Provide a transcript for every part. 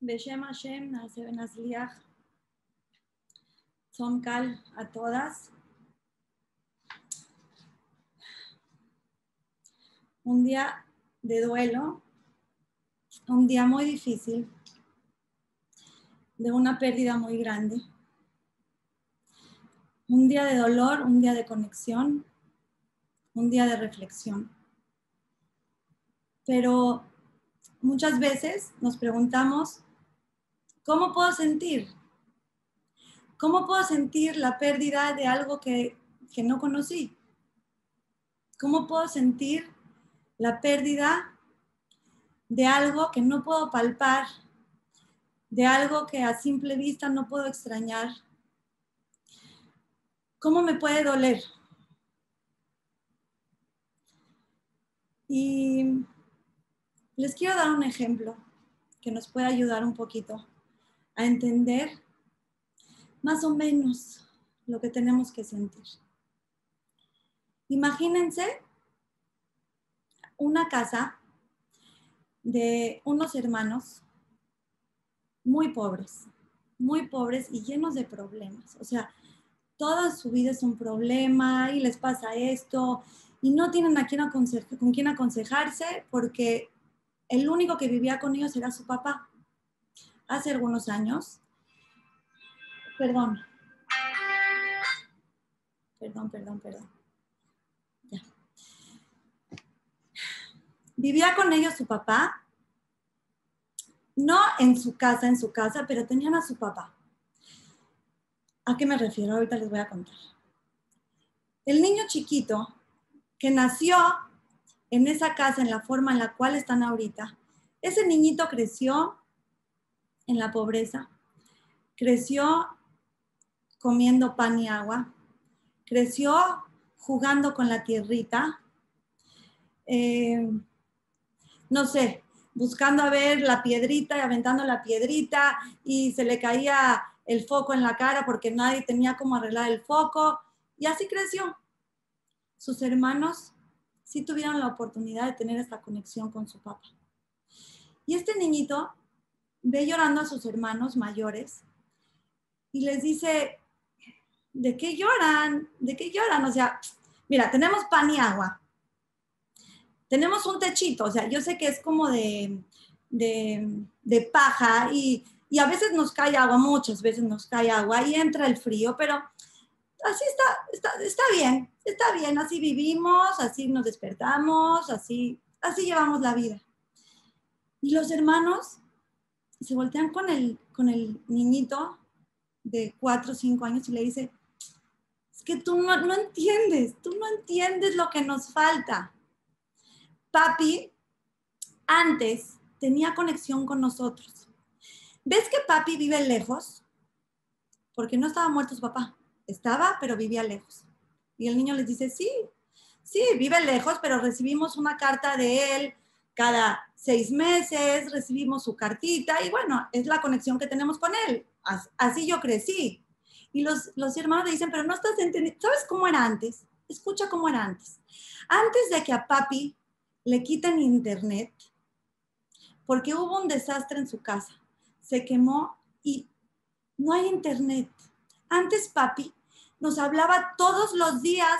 Beshem Hashem, Benazliach, Cal a todas. Un día de duelo, un día muy difícil, de una pérdida muy grande. Un día de dolor, un día de conexión, un día de reflexión. Pero muchas veces nos preguntamos, ¿cómo puedo sentir? ¿Cómo puedo sentir la pérdida de algo que, no conocí? ¿Cómo puedo sentir la pérdida de algo que no puedo palpar, de algo que a simple vista no puedo extrañar? ¿Cómo me puede doler? Y les quiero dar un ejemplo que nos puede ayudar un poquito a entender más o menos lo que tenemos que sentir. Imagínense una casa de unos hermanos muy pobres, muy pobres y llenos de problemas. O sea, toda su vida es un problema y les pasa esto y no tienen a quién con quién aconsejarse porque el único que vivía con ellos era su papá. Hace algunos años, perdón, perdón, perdón, perdón. Ya. Vivía con ellos su papá, no en su casa, en su casa, pero tenían a su papá. ¿A qué me refiero? Ahorita les voy a contar. El niño chiquito que nació en esa casa, en la forma en la cual están ahorita, ese niñito creció en la pobreza, creció comiendo pan y agua, creció jugando con la tierrita, eh, no sé, buscando a ver la piedrita y aventando la piedrita y se le caía el foco en la cara porque nadie tenía cómo arreglar el foco y así creció. Sus hermanos sí tuvieron la oportunidad de tener esta conexión con su papá. Y este niñito ve llorando a sus hermanos mayores y les dice, ¿de qué lloran? ¿De qué lloran? O sea, mira, tenemos pan y agua. Tenemos un techito, o sea, yo sé que es como de, de, paja y, y a veces nos cae agua, muchas veces nos cae agua y entra el frío, pero así está, está, bien, está bien, así vivimos, así nos despertamos, así, así llevamos la vida. Y los hermanos se voltean con el, con el niñito de cuatro o cinco años y le dice, es que tú no, no entiendes, tú no entiendes lo que nos falta. Papi antes tenía conexión con nosotros. ¿Ves que papi vive lejos? Porque no estaba muerto su papá estaba, pero vivía lejos. Y el niño les dice, sí, sí, vive lejos, pero recibimos una carta de él cada seis meses, recibimos su cartita y bueno, es la conexión que tenemos con él. Así yo crecí. Y los, los hermanos dicen, pero no estás entendiendo, ¿sabes cómo era antes? Escucha cómo era antes. Antes de que a papi le quiten internet, porque hubo un desastre en su casa, se quemó y no hay internet. Antes papi nos hablaba todos los días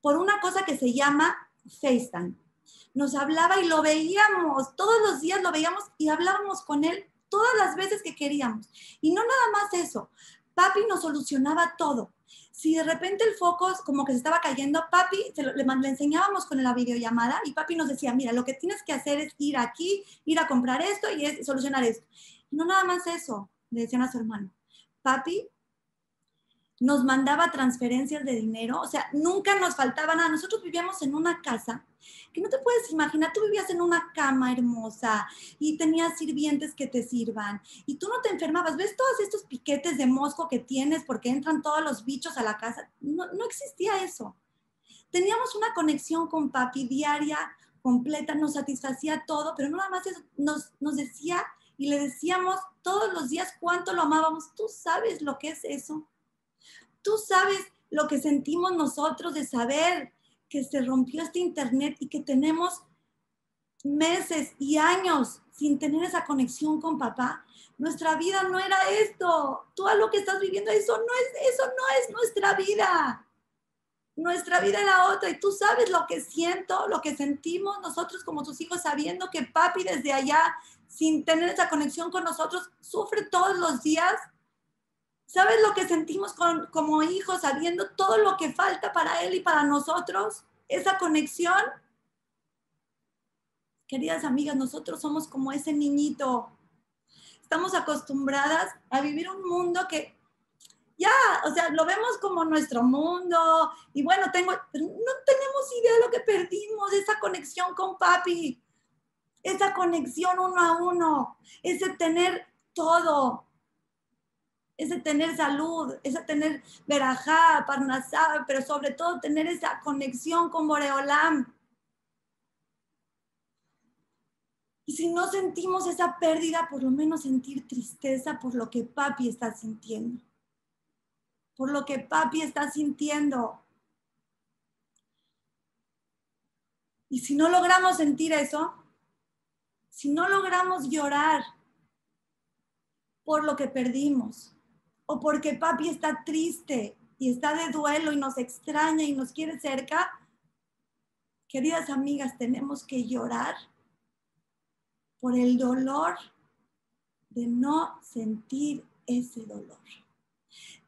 por una cosa que se llama FaceTime. Nos hablaba y lo veíamos, todos los días lo veíamos y hablábamos con él todas las veces que queríamos. Y no nada más eso, papi nos solucionaba todo. Si de repente el foco como que se estaba cayendo, papi, le, enseñábamos con la videollamada y papi nos decía, mira, lo que tienes que hacer es ir aquí, ir a comprar esto y solucionar esto. Y no nada más eso, le decían a su hermano. Papi nos mandaba transferencias de dinero, o sea, nunca nos faltaba nada. Nosotros vivíamos en una casa que no te puedes imaginar, tú vivías en una cama hermosa y tenías sirvientes que te sirvan y tú no te enfermabas. ¿Ves todos estos piquetes de mosco que tienes porque entran todos los bichos a la casa? No, no existía eso. Teníamos una conexión con papi diaria, completa, nos satisfacía todo, pero no nada más eso, nos, nos decía y le decíamos todos los días cuánto lo amábamos. ¿Tú sabes lo que es eso? Tú sabes lo que sentimos nosotros de saber que se rompió este internet y que tenemos meses y años sin tener esa conexión con papá, nuestra vida no era esto. A lo que estás viviendo, eso no es, eso no es nuestra vida. Nuestra vida era otra y tú sabes lo que siento, lo que sentimos nosotros como tus hijos, sabiendo que papi desde allá, sin tener esa conexión con nosotros, sufre todos los días. ¿Sabes lo que sentimos como hijos, sabiendo todo lo que falta para él y para nosotros? Esa conexión. Queridas amigas, nosotros somos como ese niñito. Estamos acostumbradas a vivir un mundo que ya, o sea, lo vemos como nuestro mundo y bueno, tengo, no tenemos idea de lo que perdimos, esa conexión con papi, esa conexión uno a uno, ese tener todo, ese tener salud, ese tener verajá, parnasá, pero sobre todo tener esa conexión con Boreolam. Y si no sentimos esa pérdida, por lo menos sentir tristeza por lo que papi está sintiendo por lo que papi está sintiendo. Y si no logramos sentir eso, si no logramos llorar por lo que perdimos, o porque papi está triste y está de duelo y nos extraña y nos quiere cerca, queridas amigas, tenemos que llorar por el dolor de no sentir ese dolor.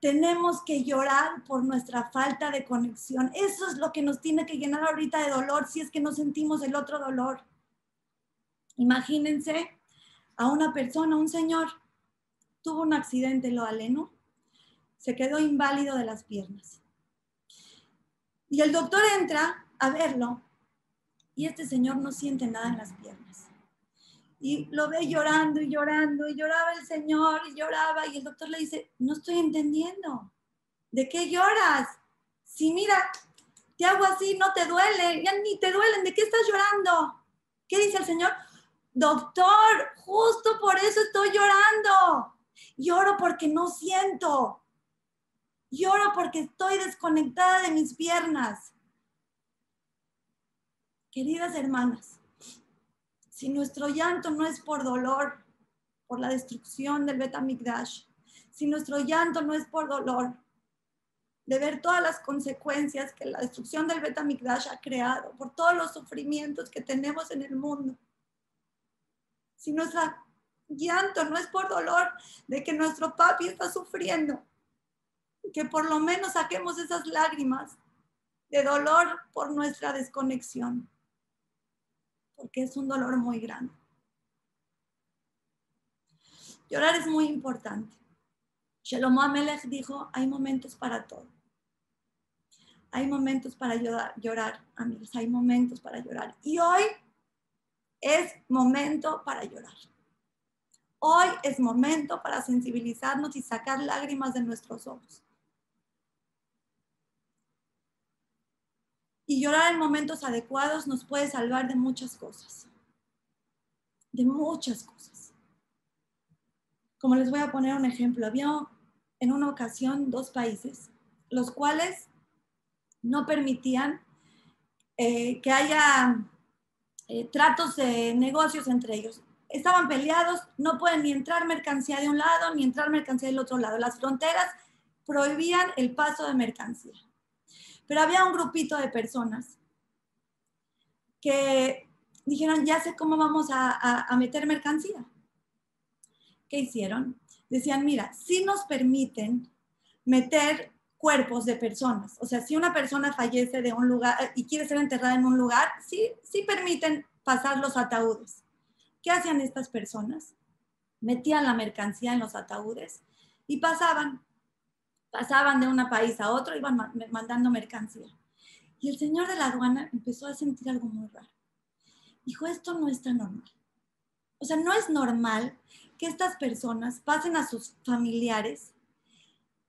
Tenemos que llorar por nuestra falta de conexión. Eso es lo que nos tiene que llenar ahorita de dolor si es que no sentimos el otro dolor. Imagínense a una persona, un señor, tuvo un accidente lo aleno, se quedó inválido de las piernas. Y el doctor entra a verlo y este señor no siente nada en las piernas y lo ve llorando y llorando y lloraba el señor y lloraba y el doctor le dice, no estoy entendiendo, ¿de qué lloras? Si mira, te hago así, no te duele, ya ni te duelen, ¿de qué estás llorando? ¿Qué dice el señor? Doctor, justo por eso estoy llorando. Lloro porque no siento. Lloro porque estoy desconectada de mis piernas. Queridas hermanas, si nuestro llanto no es por dolor, por la destrucción del Betamigdash, si nuestro llanto no es por dolor, de ver todas las consecuencias que la destrucción del Betamigdash ha creado, por todos los sufrimientos que tenemos en el mundo, si nuestro llanto no es por dolor de que nuestro papi está sufriendo, que por lo menos saquemos esas lágrimas de dolor por nuestra desconexión porque es un dolor muy grande. Llorar es muy importante. Shlomo Amelech dijo, hay momentos para todo. Hay momentos para llorar, llorar, amigos, hay momentos para llorar. Y hoy es momento para llorar. Hoy es momento para sensibilizarnos y sacar lágrimas de nuestros ojos. Y llorar en momentos adecuados nos puede salvar de muchas cosas. De muchas cosas. Como les voy a poner un ejemplo, había en una ocasión dos países, los cuales no permitían eh, que haya eh, tratos de negocios entre ellos. Estaban peleados, no pueden ni entrar mercancía de un lado ni entrar mercancía del otro lado. Las fronteras prohibían el paso de mercancía. Pero había un grupito de personas que dijeron, ya sé cómo vamos a, meter mercancía. ¿Qué hicieron? Decían, mira, si nos permiten meter cuerpos de personas. O sea, si una persona fallece de un lugar eh, y quiere ser enterrada en un lugar, sí, sí permiten pasar los ataúdes. ¿Qué hacían estas personas? Metían la mercancía en los ataúdes y pasaban pasaban de un país a otro, iban mandando mercancía. Y el señor de la aduana empezó a sentir algo muy raro. Dijo, esto no está normal. O sea, no es normal que estas personas pasen a sus familiares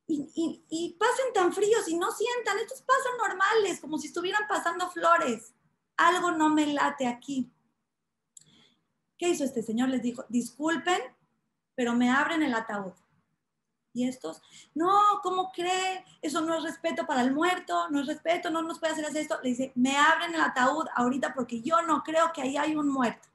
y, pasen tan fríos y no sientan, estos pasan normales, como si estuvieran pasando flores. Algo no me late aquí. ¿Qué hizo este señor? Les dijo, disculpen, pero me abren el ataúd Y estos, no, ¿cómo cree? Eso no es respeto para el muerto, no es respeto, no nos puede hacer esto. Le dice, me abren el ataúd ahorita porque yo no creo que ahí hay un muerto.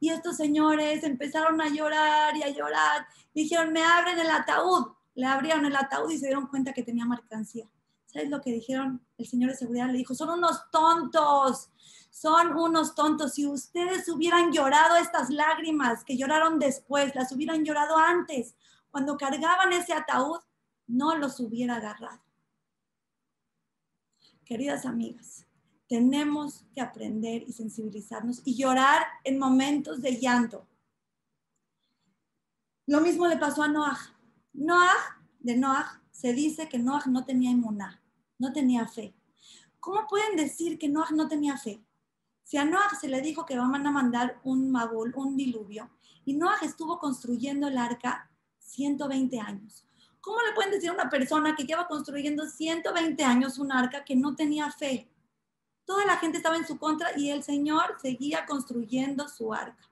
Y estos señores empezaron a llorar y a llorar. Dijeron, me abren el ataúd. Le abrieron el ataúd y se dieron cuenta que tenía mercancía. ¿Sabes lo que dijeron? El señor de seguridad le dijo, son unos tontos, son unos tontos. Si ustedes hubieran llorado estas lágrimas que lloraron después, las hubieran llorado antes, cuando cargaban ese ataúd, no los hubiera agarrado. Queridas amigas, tenemos que aprender y sensibilizarnos y llorar en momentos de llanto. Lo mismo le pasó a Noah. Noah, de Noah, se dice que Noah no tenía inmuná, no tenía fe. ¿Cómo pueden decir que Noah no tenía fe? Si a Noah se le dijo que van a mandar un mabul, un diluvio, y Noah estuvo construyendo el arca 120 años. ¿Cómo le pueden decir a una persona que lleva construyendo 120 años un arca que no tenía fe? Toda la gente estaba en su contra y el Señor seguía construyendo su arca.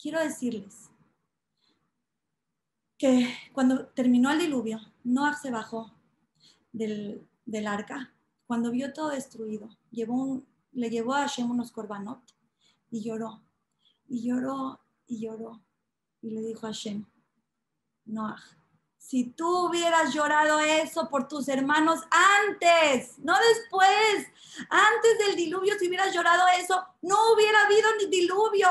Quiero decirles que cuando terminó el diluvio, Noah se bajó del, arca. Cuando vio todo destruido, llevó le llevó a Hashem unos corbanot y lloró, y lloró, y lloró. Y le dijo a Hashem, Noah, si tú hubieras llorado eso por tus hermanos antes, no después, antes del diluvio, si hubieras llorado eso, no hubiera habido ni diluvio.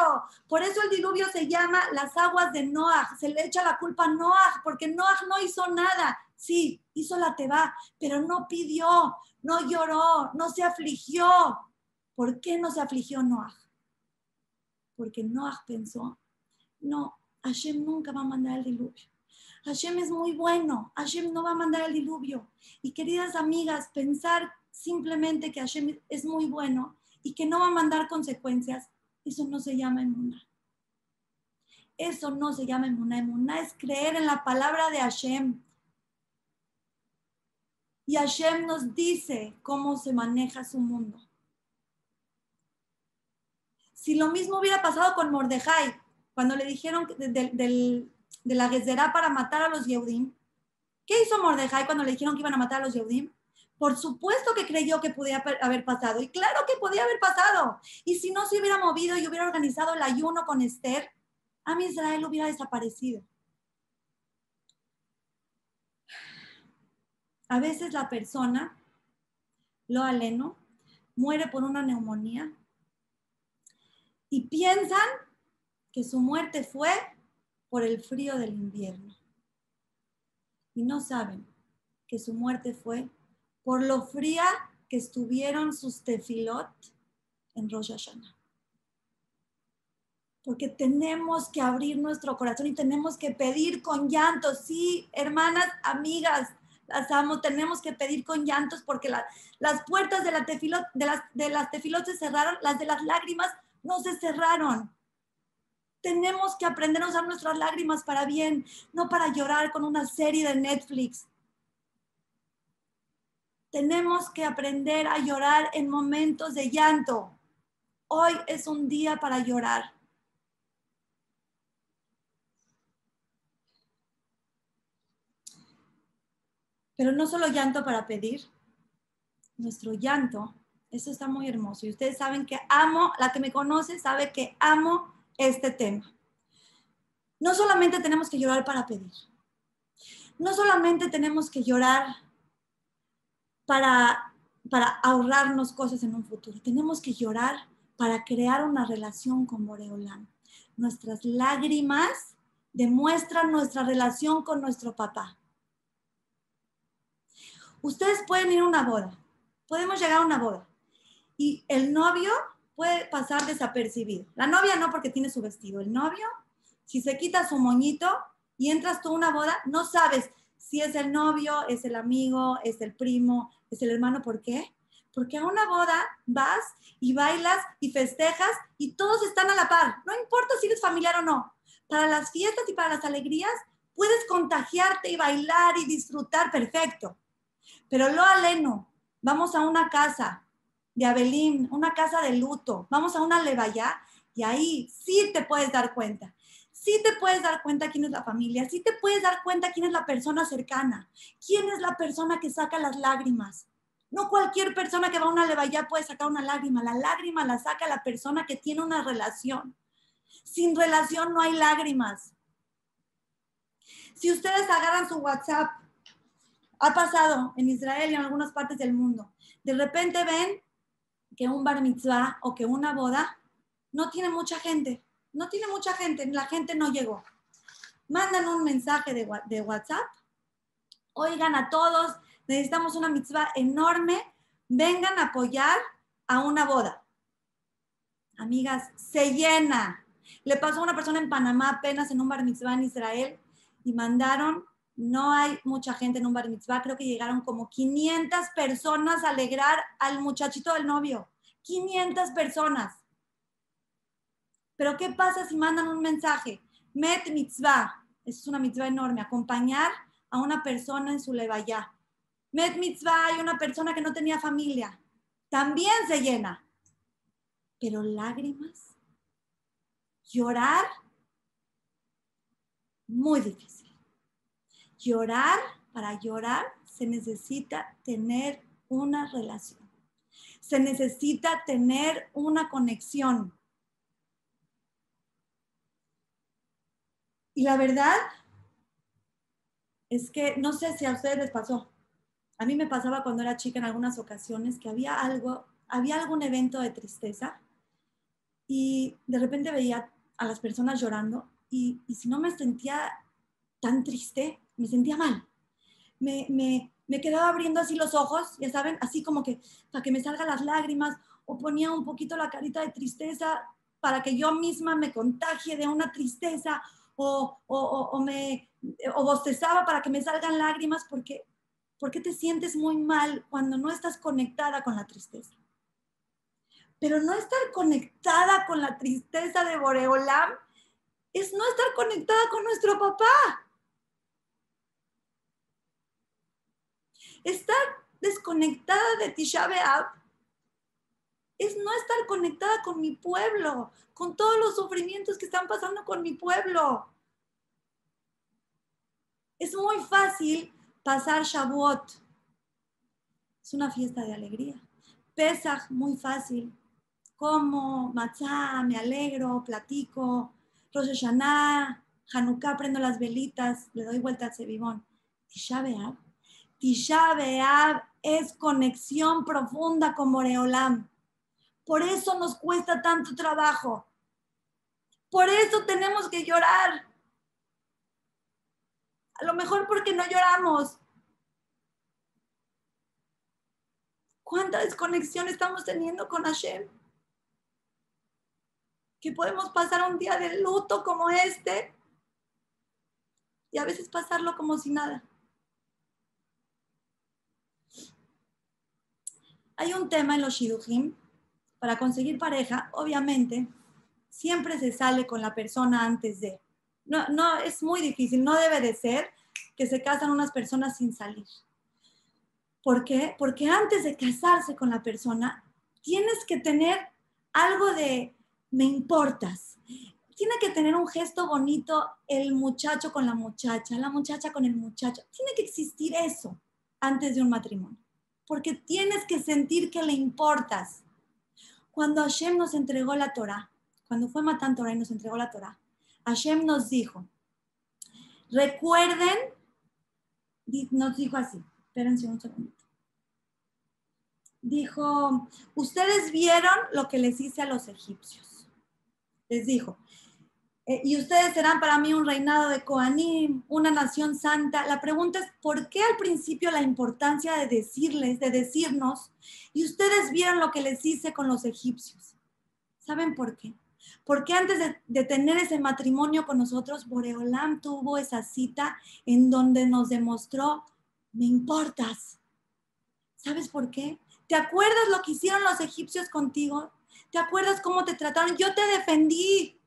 Por eso el diluvio se llama las aguas de Noah. Se le echa la culpa a Noah, porque Noah no hizo nada. Sí, hizo la teba, pero no pidió, no lloró, no se afligió. ¿Por qué no se afligió Noah? Porque Noah pensó, no, Hashem nunca va a mandar el diluvio Hashem es muy bueno, Hashem no va a mandar el diluvio. Y queridas amigas, pensar simplemente que Hashem es muy bueno y que no va a mandar consecuencias, eso no se llama emuná. Eso no se llama emuná. Emuná es creer en la palabra de Hashem. Y Hashem nos dice cómo se maneja su mundo. Si lo mismo hubiera pasado con Mordejai, cuando le dijeron del, de la Gezerá para matar a los Yehudim. ¿Qué hizo Mordejai cuando le dijeron que iban a matar a los Yehudim? Por supuesto que creyó que podía haber pasado. Y claro que podía haber pasado. Y si no se hubiera movido y hubiera organizado el ayuno con Esther, a mi Israel hubiera desaparecido. A veces la persona, lo aleno, muere por una neumonía y piensan que su muerte fue por el frío del invierno. Y no saben que su muerte fue por lo fría que estuvieron sus tefilot en Rosh. Porque tenemos que abrir nuestro corazón y tenemos que pedir con llantos. Sí, hermanas, amigas, las amo, tenemos que pedir con llantos porque las puertas de, la tefilot, de, las, de las tefilot se cerraron, las de las lágrimas no se cerraron. Tenemos que aprender a usar nuestras lágrimas para bien, no para llorar con una serie de Netflix. Tenemos que aprender a llorar en momentos de llanto. Hoy es un día para llorar. Pero no solo llanto para pedir, nuestro llanto, eso está muy hermoso. Y ustedes saben que amo, la que me conoce sabe que amo este tema. No solamente tenemos que llorar para pedir, no solamente tenemos que llorar para, para ahorrarnos cosas en un futuro, tenemos que llorar para crear una relación con Boreolán. Nuestras lágrimas demuestran nuestra relación con nuestro papá. Ustedes pueden ir a una boda, podemos llegar a una boda y el novio puede pasar desapercibido. La novia no porque tiene su vestido. El novio, si se quita su moñito y entras tú a una boda, no sabes si es el novio, es el amigo, es el primo, es el hermano. ¿Por qué? Porque a una boda vas y bailas y festejas y todos están a la par. No importa si eres familiar o no. Para las fiestas y para las alegrías puedes contagiarte y bailar y disfrutar perfecto. Pero lo aleno, vamos a una casa de Abelín, una casa de luto, vamos a una levaya y ahí sí te puedes dar cuenta. sí te puedes dar cuenta quién es la familia, sí te puedes dar cuenta quién es la persona cercana, quién es la persona que saca las lágrimas. No cualquier persona que va a una levaya puede sacar una lágrima. La lágrima la saca la persona que tiene una relación. Sin relación no hay lágrimas. Si ustedes agarran su WhatsApp, ha pasado en Israel y en algunas partes del mundo, de repente ven que un bar mitzvah o que una boda no tiene mucha gente, no tiene mucha gente, la gente no llegó. Mandan un mensaje de, WhatsApp, oigan a todos, necesitamos una mitzvah enorme, vengan a apoyar a una boda. Amigas, se llena. Le pasó a una persona en Panamá apenas en un bar mitzvah en Israel y mandaron, no hay mucha gente en un bar mitzvah, creo que llegaron como 500 personas a alegrar al muchachito del novio. 500 personas. Pero ¿qué pasa si mandan un mensaje? Met mitzvah, es una mitzvah enorme, acompañar a una persona en su levaya. Met mitzvah hay una persona que no tenía familia, también se llena. Pero lágrimas, llorar, muy difícil. Llorar, para llorar se necesita tener una relación. Se necesita tener una conexión. Y la verdad es que no sé si a ustedes les pasó. A mí me pasaba cuando era chica en algunas ocasiones que había algo, había algún evento de tristeza y de repente veía a las personas llorando y, si no me sentía tan triste, me sentía mal. Me, me, me quedaba abriendo así los ojos, ya saben, así como que para que me salgan las lágrimas o ponía un poquito la carita de tristeza para que yo misma me contagie de una tristeza o, me o bostezaba para que me salgan lágrimas porque, porque te sientes muy mal cuando no estás conectada con la tristeza. Pero no estar conectada con la tristeza de Boreolam es no estar conectada con nuestro papá. Estar desconectada de Tisha es no estar conectada con mi pueblo, con todos los sufrimientos que están pasando con mi pueblo. Es muy fácil pasar Shavuot. Es una fiesta de alegría. Pesach, muy fácil. Como matzah, me alegro, platico. Rosh Hashanah, Hanukkah, prendo las velitas, le doy vuelta al cebibón. Tisha B'Av. Tisha B'Av es conexión profunda con Moreolam. Por eso nos cuesta tanto trabajo. Por eso tenemos que llorar. A lo mejor porque no lloramos. ¿Cuánta desconexión estamos teniendo con Hashem? Que podemos pasar un día de luto como este y a veces pasarlo como si nada. Hay un tema en los shidujim. Para conseguir pareja, obviamente, siempre se sale con la persona antes de no, no, es muy difícil, no debe de ser que se casan unas personas sin salir. ¿Por qué? Porque antes de casarse con la persona, tienes que tener algo de me importas. Tiene que tener un gesto bonito el muchacho con la muchacha, la muchacha con el muchacho. Tiene que existir eso antes de un matrimonio. Porque tienes que sentir que le importas. Cuando Hashem nos entregó la Torah, cuando fue Matan Torah y nos entregó la Torah, Hashem nos dijo, recuerden, nos dijo así, espérense un segundo. Dijo, ustedes vieron lo que les hice a los egipcios. Les dijo, eh, y ustedes serán para mí un reinado de Koanim, una nación santa. La pregunta es, ¿por qué al principio la importancia de decirles, de decirnos, y ustedes vieron lo que les hice con los egipcios? ¿Saben por qué? Porque antes de, tener ese matrimonio con nosotros, Boreolam tuvo esa cita en donde nos demostró, me importas. ¿Sabes por qué? ¿Te acuerdas lo que hicieron los egipcios contigo? ¿Te acuerdas cómo te trataron? Yo te defendí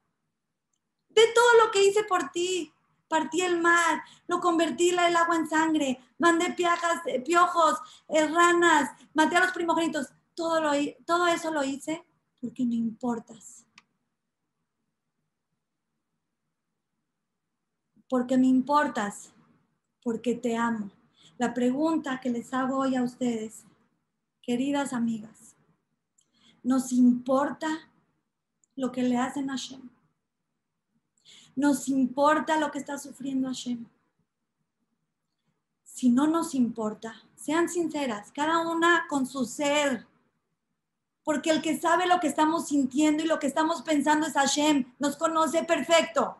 de todo lo que hice por ti. Partí el mar, lo convertí el agua en sangre, mandé piajas, eh, piojos, eh, ranas, maté a los primogénitos. Todo, lo, todo eso lo hice porque me importas. porque me importas, porque te amo. La pregunta que les hago hoy a ustedes, queridas amigas, ¿nos importa lo que le hacen a Hashem? ¿Nos importa lo que está sufriendo Hashem? Si no nos importa, sean sinceras, cada una con su ser, porque el que sabe lo que estamos sintiendo y lo que estamos pensando es Hashem, nos conoce perfecto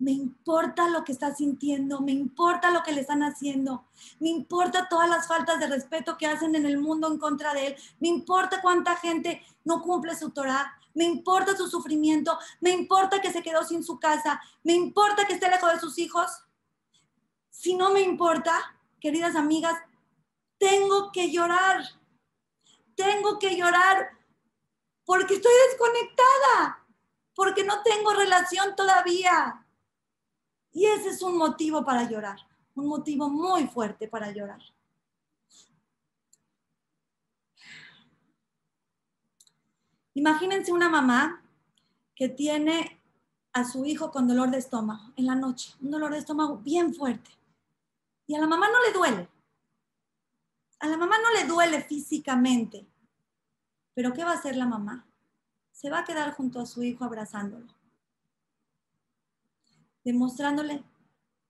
me importa lo que está sintiendo, me importa lo que le están haciendo, me importa todas las faltas de respeto que hacen en el mundo en contra de él, me importa cuánta gente no cumple su Torah, me importa su sufrimiento, me importa que se quedó sin su casa, me importa que esté lejos de sus hijos. Si no me importa, queridas amigas, tengo que llorar, tengo que llorar porque estoy desconectada, porque no tengo relación todavía y ese es un motivo para llorar, un motivo muy fuerte para llorar. Imagínense una mamá que tiene a su hijo con dolor de estómago en la noche, un dolor de estómago bien fuerte. Y a la mamá no le duele. A la mamá no le duele físicamente. Pero ¿qué va a hacer la mamá? Se va a quedar junto a su hijo abrazándolo demostrándole,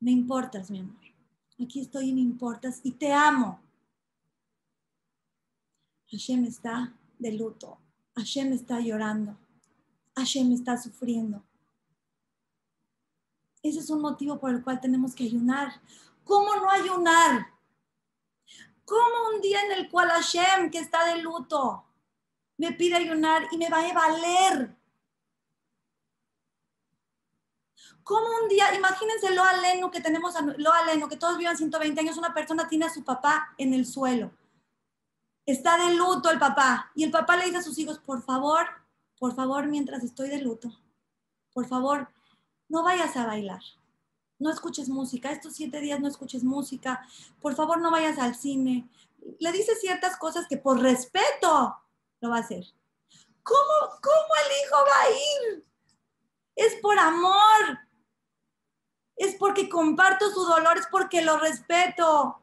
me importas, mi amor. Aquí estoy y me importas y te amo. Hashem está de luto. Hashem está llorando. Hashem está sufriendo. Ese es un motivo por el cual tenemos que ayunar. ¿Cómo no ayunar? ¿Cómo un día en el cual Hashem, que está de luto, me pide ayunar y me va a valer ¿Cómo un día, imagínense lo aleno que tenemos, lo aleno, que todos vivan 120 años, una persona tiene a su papá en el suelo. Está de luto el papá y el papá le dice a sus hijos, por favor, por favor, mientras estoy de luto, por favor, no vayas a bailar, no escuches música, estos siete días no escuches música, por favor, no vayas al cine. Le dice ciertas cosas que por respeto lo va a hacer. ¿Cómo, cómo el hijo va a ir? Es por amor, es porque comparto su dolor, es porque lo respeto.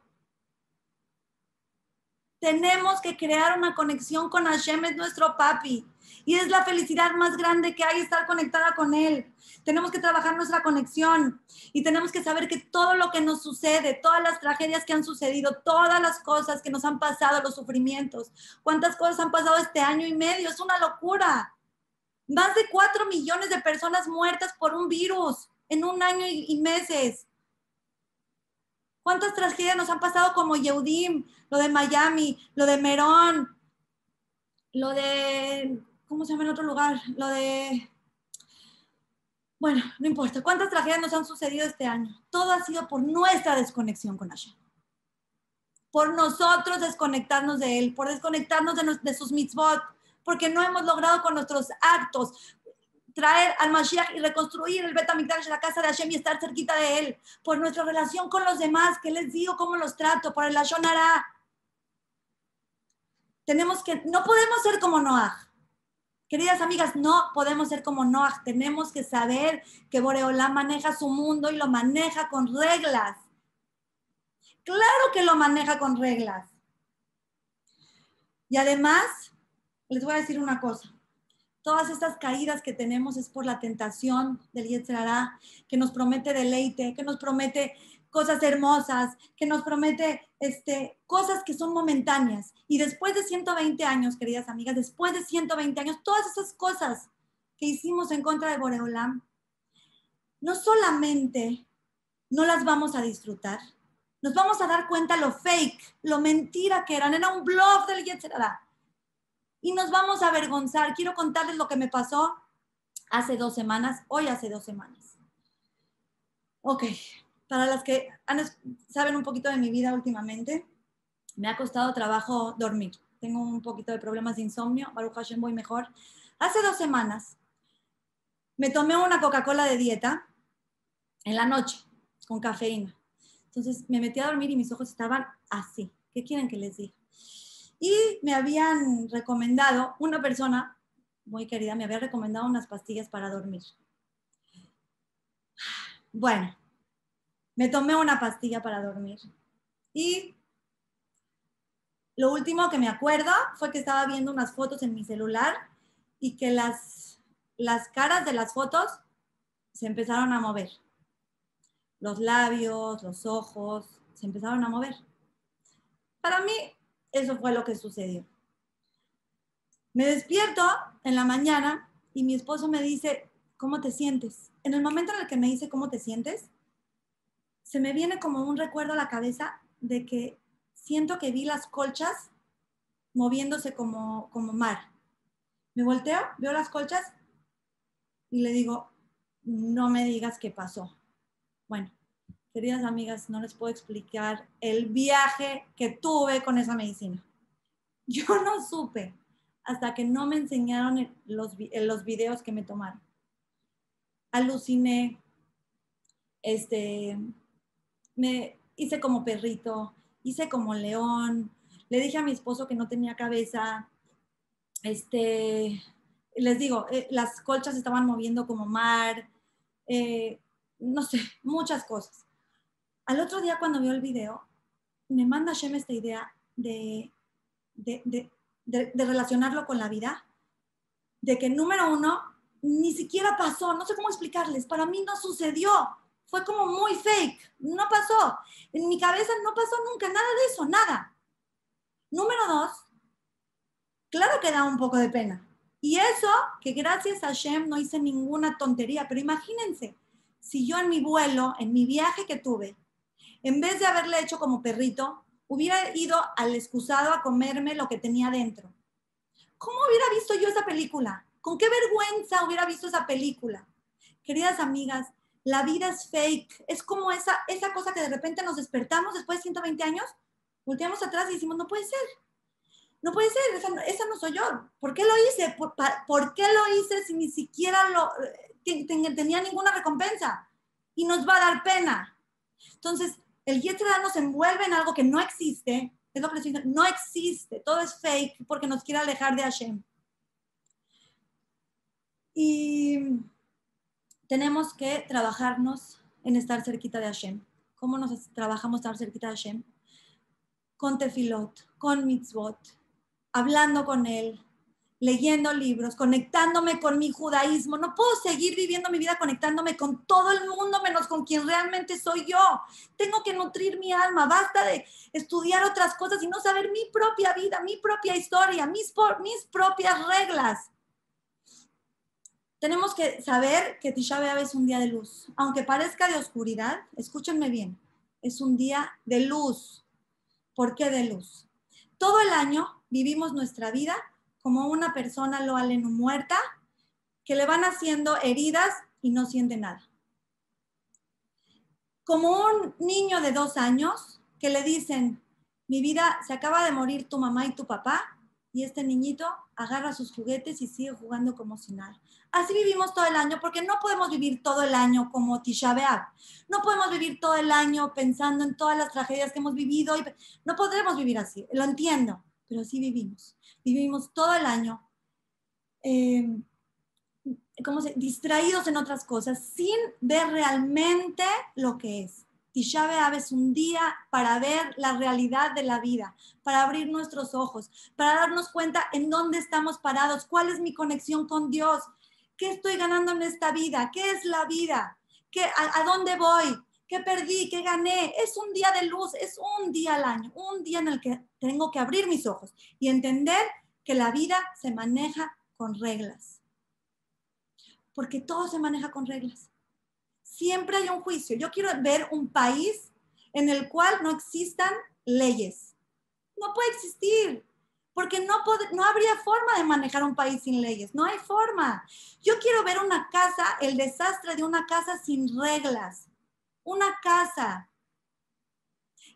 Tenemos que crear una conexión con Hashem, es nuestro papi. Y es la felicidad más grande que hay estar conectada con Él. Tenemos que trabajar nuestra conexión y tenemos que saber que todo lo que nos sucede, todas las tragedias que han sucedido, todas las cosas que nos han pasado, los sufrimientos, cuántas cosas han pasado este año y medio, es una locura. Más de cuatro millones de personas muertas por un virus en un año y, meses. ¿Cuántas tragedias nos han pasado como Yehudim, lo de Miami, lo de Merón, lo de, ¿cómo se llama en otro lugar? Lo de, bueno, no importa, ¿cuántas tragedias nos han sucedido este año? Todo ha sido por nuestra desconexión con Hashem. Por nosotros desconectarnos de Él, por desconectarnos de, de sus mitzvot, porque no hemos logrado con nuestros actos, traer al Mashiach y reconstruir el Betamigdash, la casa de Hashem y estar cerquita de él, por nuestra relación con los demás, que les digo cómo los trato, por el Lashonara. Tenemos que, no podemos ser como Noah. Queridas amigas, no podemos ser como Noah. Tenemos que saber que Boreolá maneja su mundo y lo maneja con reglas. Claro que lo maneja con reglas. Y además, les voy a decir una cosa todas estas caídas que tenemos es por la tentación del Yetzirah, que nos promete deleite, que nos promete cosas hermosas, que nos promete este, cosas que son momentáneas. Y después de 120 años, queridas amigas, después de 120 años, todas esas cosas que hicimos en contra de Boreolam, no solamente no las vamos a disfrutar, nos vamos a dar cuenta lo fake, lo mentira que eran, era un bluff del Yetzirah y nos vamos a avergonzar. Quiero contarles lo que me pasó hace dos semanas, hoy hace dos semanas. Ok, para las que saben un poquito de mi vida últimamente, me ha costado trabajo dormir. Tengo un poquito de problemas de insomnio, Baruch Hashem voy mejor. Hace dos semanas me tomé una Coca-Cola de dieta en la noche con cafeína. Entonces me metí a dormir y mis ojos estaban así. ¿Qué quieren que les diga? Y me habían recomendado, una persona muy querida me había recomendado unas pastillas para dormir. Bueno, me tomé una pastilla para dormir. Y lo último que me acuerdo fue que estaba viendo unas fotos en mi celular y que las, las caras de las fotos se empezaron a mover. Los labios, los ojos, se empezaron a mover. Para mí, eso fue lo que sucedió. Me despierto en la mañana y mi esposo me dice, ¿cómo te sientes? En el momento en el que me dice, ¿cómo te sientes? Se me viene como un recuerdo a la cabeza de que siento que vi las colchas moviéndose como, como mar. Me volteo, veo las colchas y le digo, no me digas qué pasó. Bueno, queridas amigas, no les puedo explicar el viaje que tuve con esa medicina. Yo no supe hasta que no me enseñaron los, los videos que me tomaron. Aluciné, este, me hice como perrito, hice como león, le dije a mi esposo que no tenía cabeza, este, les digo, eh, las colchas estaban moviendo como mar, eh, no sé, muchas cosas. Al otro día cuando vio el video, me manda Shem esta idea de, de, relacionarlo con la vida, de que número uno, ni siquiera pasó, no sé cómo explicarles, para mí no sucedió, fue como muy fake, no pasó, en mi cabeza no pasó nunca, nada de eso, nada. Número dos, claro que da un poco de pena. Y eso, que gracias a Shem no hice ninguna tontería, pero imagínense, si yo en mi vuelo, en mi viaje que tuve, en vez de haberle hecho como perrito, hubiera ido al excusado a comerme lo que tenía dentro. ¿Cómo hubiera visto yo esa película? ¿Con qué vergüenza hubiera visto esa película? Queridas amigas, la vida es fake. Es como esa, esa cosa que de repente nos despertamos después de 120 años, volteamos atrás y decimos, no puede ser. No puede ser, esa, no soy yo. ¿Por qué lo hice? ¿Por, qué lo hice si ni siquiera lo, eh, tenía ninguna recompensa? Y nos va a dar pena. Entonces, el Yetzirah nos envuelve en algo que no existe, es lo que les no existe, todo es fake porque nos quiere alejar de Hashem. Y tenemos que trabajarnos en estar cerquita de Hashem. ¿Cómo nos trabajamos estar cerquita de Hashem? Con tefilot, con mitzvot, hablando con Él, leyendo libros, conectándome con mi judaísmo. No puedo seguir viviendo mi vida conectándome con todo el mundo menos con quien realmente soy yo. Tengo que nutrir mi alma. Basta de estudiar otras cosas y no saber mi propia vida, mi propia historia, mis, mis propias reglas. Tenemos que saber que Tisha B'Av es un día de luz. Aunque parezca de oscuridad, escúchenme bien, es un día de luz. ¿Por qué de luz? Todo el año vivimos nuestra vida como una persona lo aleno muerta, que le van haciendo heridas y no siente nada. Como un niño de dos años que le dicen, mi vida, se acaba de morir tu mamá y tu papá, y este niñito agarra sus juguetes y sigue jugando como si nada. Así vivimos todo el año porque no podemos vivir todo el año como Tisha B'Av. No podemos vivir todo el año pensando en todas las tragedias que hemos vivido. Y no podremos vivir así, lo entiendo, pero así vivimos vivimos todo el año eh, como se, distraídos en otras cosas sin ver realmente lo que es. Tisha B'Av es un día para ver la realidad de la vida, para abrir nuestros ojos, para darnos cuenta en dónde estamos parados, cuál es mi conexión con Dios, qué estoy ganando en esta vida, qué es la vida, ¿Qué, a dónde voy, qué perdí, qué gané. Es un día de luz, es un día al año, un día en el que tengo que abrir mis ojos y entender que la vida se maneja con reglas. Porque todo se maneja con reglas. Siempre hay un juicio. Yo quiero ver un país en el cual no existan leyes. No puede existir, porque no, no habría forma de manejar un país sin leyes. No hay forma. Yo quiero ver una casa, el desastre de una casa sin reglas una casa.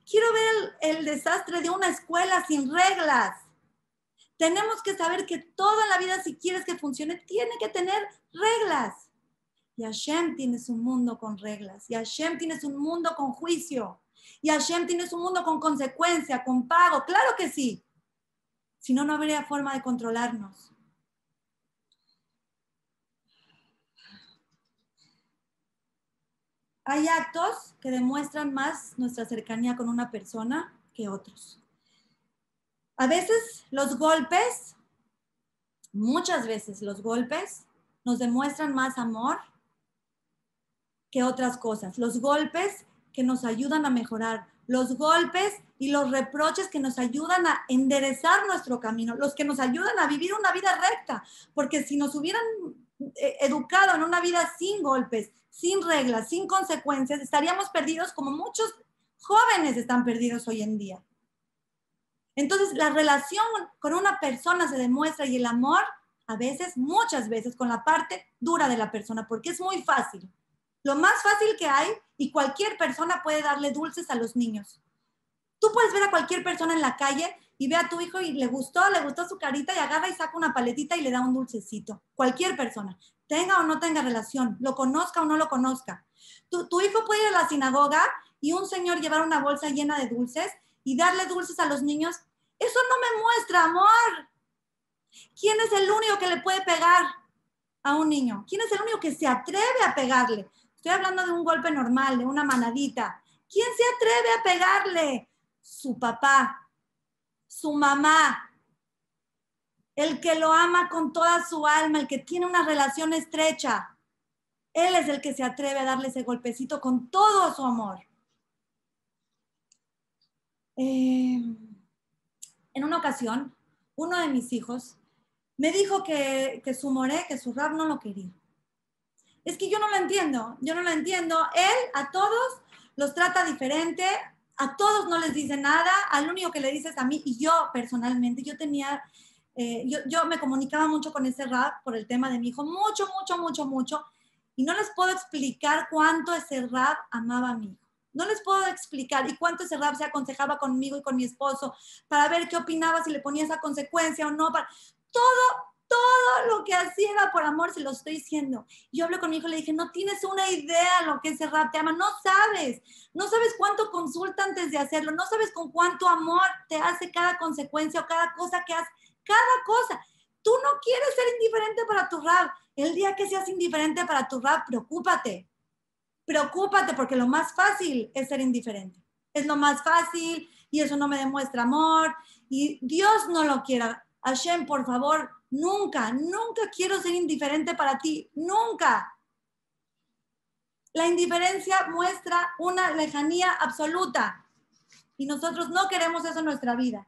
Quiero ver el, desastre de una escuela sin reglas. Tenemos que saber que toda la vida, si quieres que funcione, tiene que tener reglas. Y Hashem tienes un mundo con reglas. Y Hashem tienes un mundo con juicio. Y Hashem tienes un mundo con consecuencia, con pago. Claro que sí. Si no, no habría forma de controlarnos. Hay actos que demuestran más nuestra cercanía con una persona que otros. A veces los golpes, muchas veces los golpes nos demuestran más amor que otras cosas. Los golpes que nos ayudan a mejorar, los golpes y los reproches que nos ayudan a enderezar nuestro camino, los que nos ayudan a vivir una vida recta, porque si nos hubieran eh, educado en una vida sin golpes, sin reglas, sin consecuencias, estaríamos perdidos como muchos jóvenes están perdidos hoy en día. Entonces, la relación con una persona se demuestra y el amor a veces, muchas veces, con la parte dura de la persona, porque es muy fácil. Lo más fácil que hay y cualquier persona puede darle dulces a los niños. Tú puedes ver a cualquier persona en la calle y ve a tu hijo y le gustó, le gustó su carita y agarra y saca una paletita y le da un dulcecito. Cualquier persona, tenga o no tenga relación, lo conozca o no lo conozca. Tu, tu hijo puede ir a la sinagoga y un señor llevar una bolsa llena de dulces y darle dulces a los niños. Eso no me muestra amor. ¿Quién es el único que le puede pegar a un niño? ¿Quién es el único que se atreve a pegarle? Estoy hablando de un golpe normal, de una manadita. ¿Quién se atreve a pegarle? Su papá, su mamá, el que lo ama con toda su alma, el que tiene una relación estrecha. Él es el que se atreve a darle ese golpecito con todo su amor. Eh, en una ocasión, uno de mis hijos me dijo que, que su moré, que su rap no lo quería es que yo no lo entiendo, yo no lo entiendo. Él a todos los trata diferente, a todos no les dice nada, al único que le dices a mí, y yo personalmente, yo tenía, eh, yo, yo me comunicaba mucho con ese rap por el tema de mi hijo, mucho, mucho, mucho, mucho, y no les puedo explicar cuánto ese rap amaba a mi hijo. No les puedo explicar y cuánto ese rap se aconsejaba conmigo y con mi esposo para ver qué opinaba, si le ponía esa consecuencia o no. Para... Todo, todo lo que hacía era por amor, se lo estoy diciendo. Yo hablé con mi hijo le dije, no tienes una idea lo que ese rap te ama, no sabes, no sabes cuánto consulta antes de hacerlo, no sabes con cuánto amor te hace cada consecuencia o cada cosa que haces, cada cosa. Tú no quieres ser indiferente para tu rap. El día que seas indiferente para tu rap, preocúpate. Preocúpate porque lo más fácil es ser indiferente. Es lo más fácil y eso no me demuestra amor y Dios no lo quiera. Hashem, por favor, Nunca, nunca quiero ser indiferente para ti, nunca. La indiferencia muestra una lejanía absoluta y nosotros no queremos eso en nuestra vida.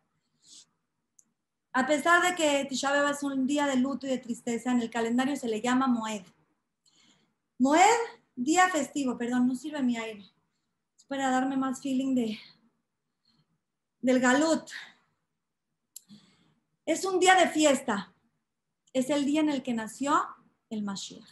A pesar de que Tisha es un día de luto y de tristeza, en el calendario se le llama Moed. Moed, día festivo, perdón, no sirve mi aire. Es para darme más feeling de, del galut. Es un día de fiesta es el día en el que nació el Mashiach.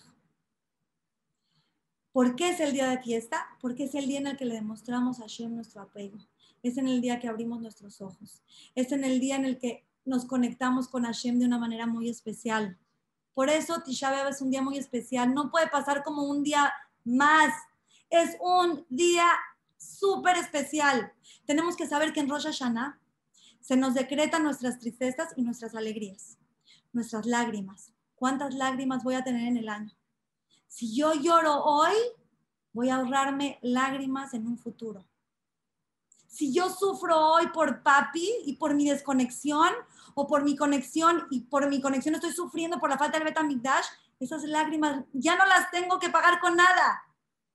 ¿Por qué es el día de fiesta? Porque es el día en el que le demostramos a Hashem nuestro apego. Es en el día que abrimos nuestros ojos. Es en el día en el que nos conectamos con Hashem de una manera muy especial. Por eso Tisha B'Av es un día muy especial. No puede pasar como un día más. Es un día súper especial. Tenemos que saber que en Rosh Hashanah se nos decretan nuestras tristezas y nuestras alegrías nuestras lágrimas. ¿Cuántas lágrimas voy a tener en el año? Si yo lloro hoy, voy a ahorrarme lágrimas en un futuro. Si yo sufro hoy por papi y por mi desconexión o por mi conexión y por mi conexión estoy sufriendo por la falta del Betamigdash, esas lágrimas ya no las tengo que pagar con nada.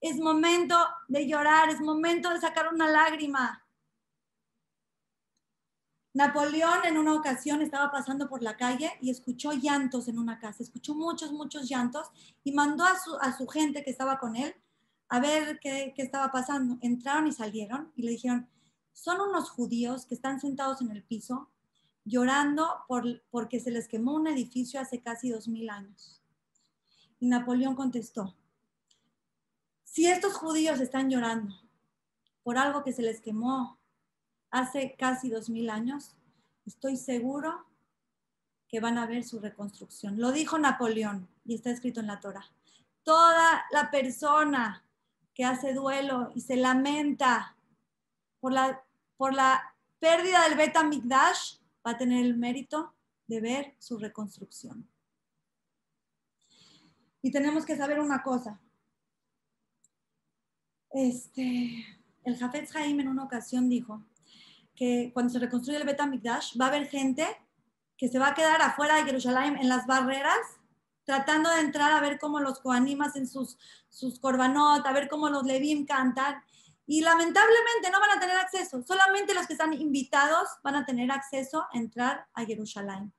Es momento de llorar, es momento de sacar una lágrima. Napoleón en una ocasión estaba pasando por la calle y escuchó llantos en una casa, escuchó muchos, muchos llantos y mandó a su, gente que estaba con él a ver qué, estaba pasando. Entraron y salieron y le dijeron, son unos judíos que están sentados en el piso llorando por, porque se les quemó un edificio hace casi dos mil años. Y Napoleón contestó, si estos judíos están llorando por algo que se les quemó hace casi dos mil años, estoy seguro que van a ver su reconstrucción. Lo dijo Napoleón y está escrito en la Torah. Toda la persona que hace duelo y se lamenta por la, por la pérdida del Beta Mikdash va a tener el mérito de ver su reconstrucción. Y tenemos que saber una cosa. Este, el Jafetz Haim en una ocasión dijo que cuando se reconstruye el Betamikdash va a haber gente que se va a quedar afuera de Jerusalén en las barreras tratando de entrar a ver cómo los coanimas en sus, sus korbanot, a ver cómo los levim cantan. Y lamentablemente no van a tener acceso. Solamente los que están invitados van a tener acceso a entrar a Jerusalén.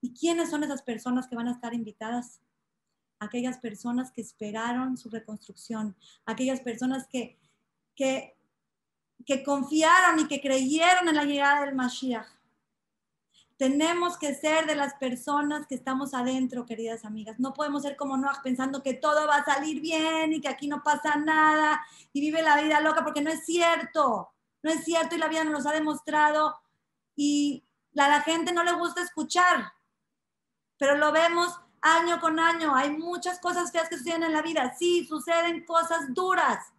¿Y quiénes son esas personas que van a estar invitadas? Aquellas personas que esperaron su reconstrucción, aquellas personas que, que, que confiaron y que creyeron en la llegada del Mashiach. Tenemos que ser de las personas que estamos adentro, queridas amigas. No podemos ser como Noah pensando que todo va a salir bien y que aquí no pasa nada y vive la vida loca, porque no es cierto. No es cierto y la vida nos lo ha demostrado y a la gente no le gusta escuchar, pero lo vemos año con año. Hay muchas cosas feas que suceden en la vida. Sí, suceden cosas duras,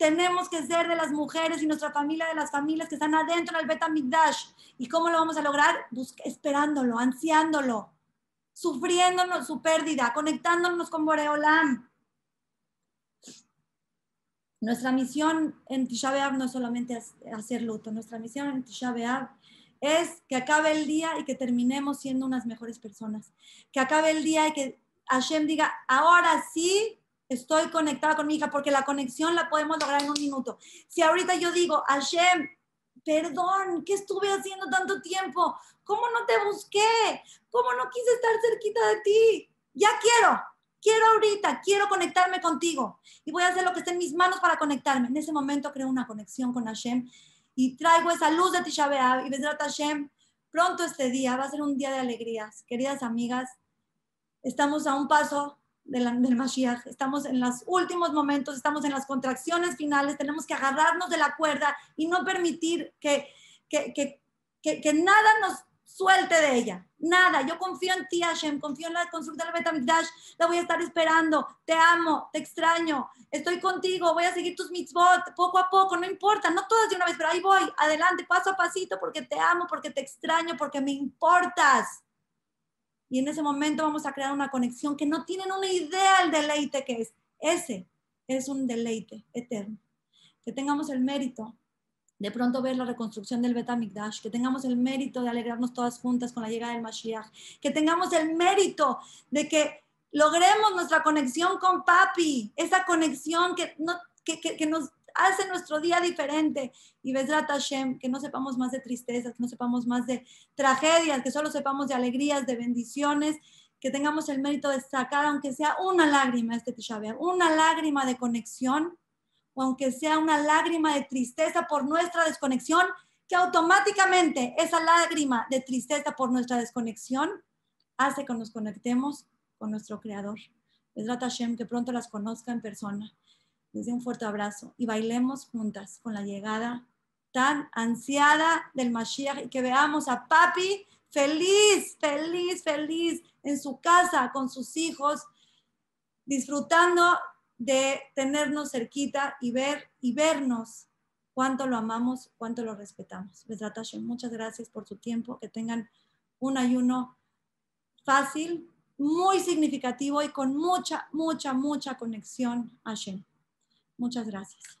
tenemos que ser de las mujeres y nuestra familia de las familias que están adentro del Beta Migdash. ¿Y cómo lo vamos a lograr? esperándolo, ansiándolo, sufriéndonos su pérdida, conectándonos con Boreolam. Nuestra misión en Tisha B'Av no es solamente hacer luto, nuestra misión en Tisha B'Av es que acabe el día y que terminemos siendo unas mejores personas. Que acabe el día y que Hashem diga, ahora sí estoy conectada con mi hija, porque la conexión la podemos lograr en un minuto. Si ahorita yo digo, Hashem, perdón, ¿qué estuve haciendo tanto tiempo? ¿Cómo no te busqué? ¿Cómo no quise estar cerquita de ti? Ya quiero, quiero ahorita, quiero conectarme contigo y voy a hacer lo que esté en mis manos para conectarme. En ese momento creo una conexión con Hashem y traigo esa luz de Tisha B'Av y Besrat Hashem, pronto este día va a ser un día de alegrías. Queridas amigas, estamos a un paso del Mashiach, estamos en los últimos momentos, estamos en las contracciones finales, tenemos que agarrarnos de la cuerda y no permitir que, que, que, que, nada nos suelte de ella, nada. Yo confío en ti, Hashem, confío en la construcción del Betamikdash, la voy a estar esperando, te amo, te extraño, estoy contigo, voy a seguir tus mitzvot poco a poco, no importa, no todas de una vez, pero ahí voy, adelante, paso a pasito, porque te amo, porque te extraño, porque me importas y en ese momento vamos a crear una conexión que no tienen una idea del deleite que es. Ese es un deleite eterno. Que tengamos el mérito de pronto ver la reconstrucción del Betamikdash, que tengamos el mérito de alegrarnos todas juntas con la llegada del Mashiach, que tengamos el mérito de que logremos nuestra conexión con Papi, esa conexión que, no, que, que, que nos hace nuestro día diferente. Y Besrat Hashem, que no sepamos más de tristezas, que no sepamos más de tragedias, que solo sepamos de alegrías, de bendiciones, que tengamos el mérito de sacar, aunque sea una lágrima este Tisha una lágrima de conexión, o aunque sea una lágrima de tristeza por nuestra desconexión, que automáticamente esa lágrima de tristeza por nuestra desconexión hace que nos conectemos con nuestro Creador. Besrat Hashem, que pronto las conozca en persona les un fuerte abrazo y bailemos juntas con la llegada tan ansiada del Mashiach y que veamos a papi feliz, feliz, feliz en su casa con sus hijos, disfrutando de tenernos cerquita y ver y vernos cuánto lo amamos, cuánto lo respetamos. muchas gracias por su tiempo, que tengan un ayuno fácil, muy significativo y con mucha, mucha, mucha conexión a Shem. Muchas gracias.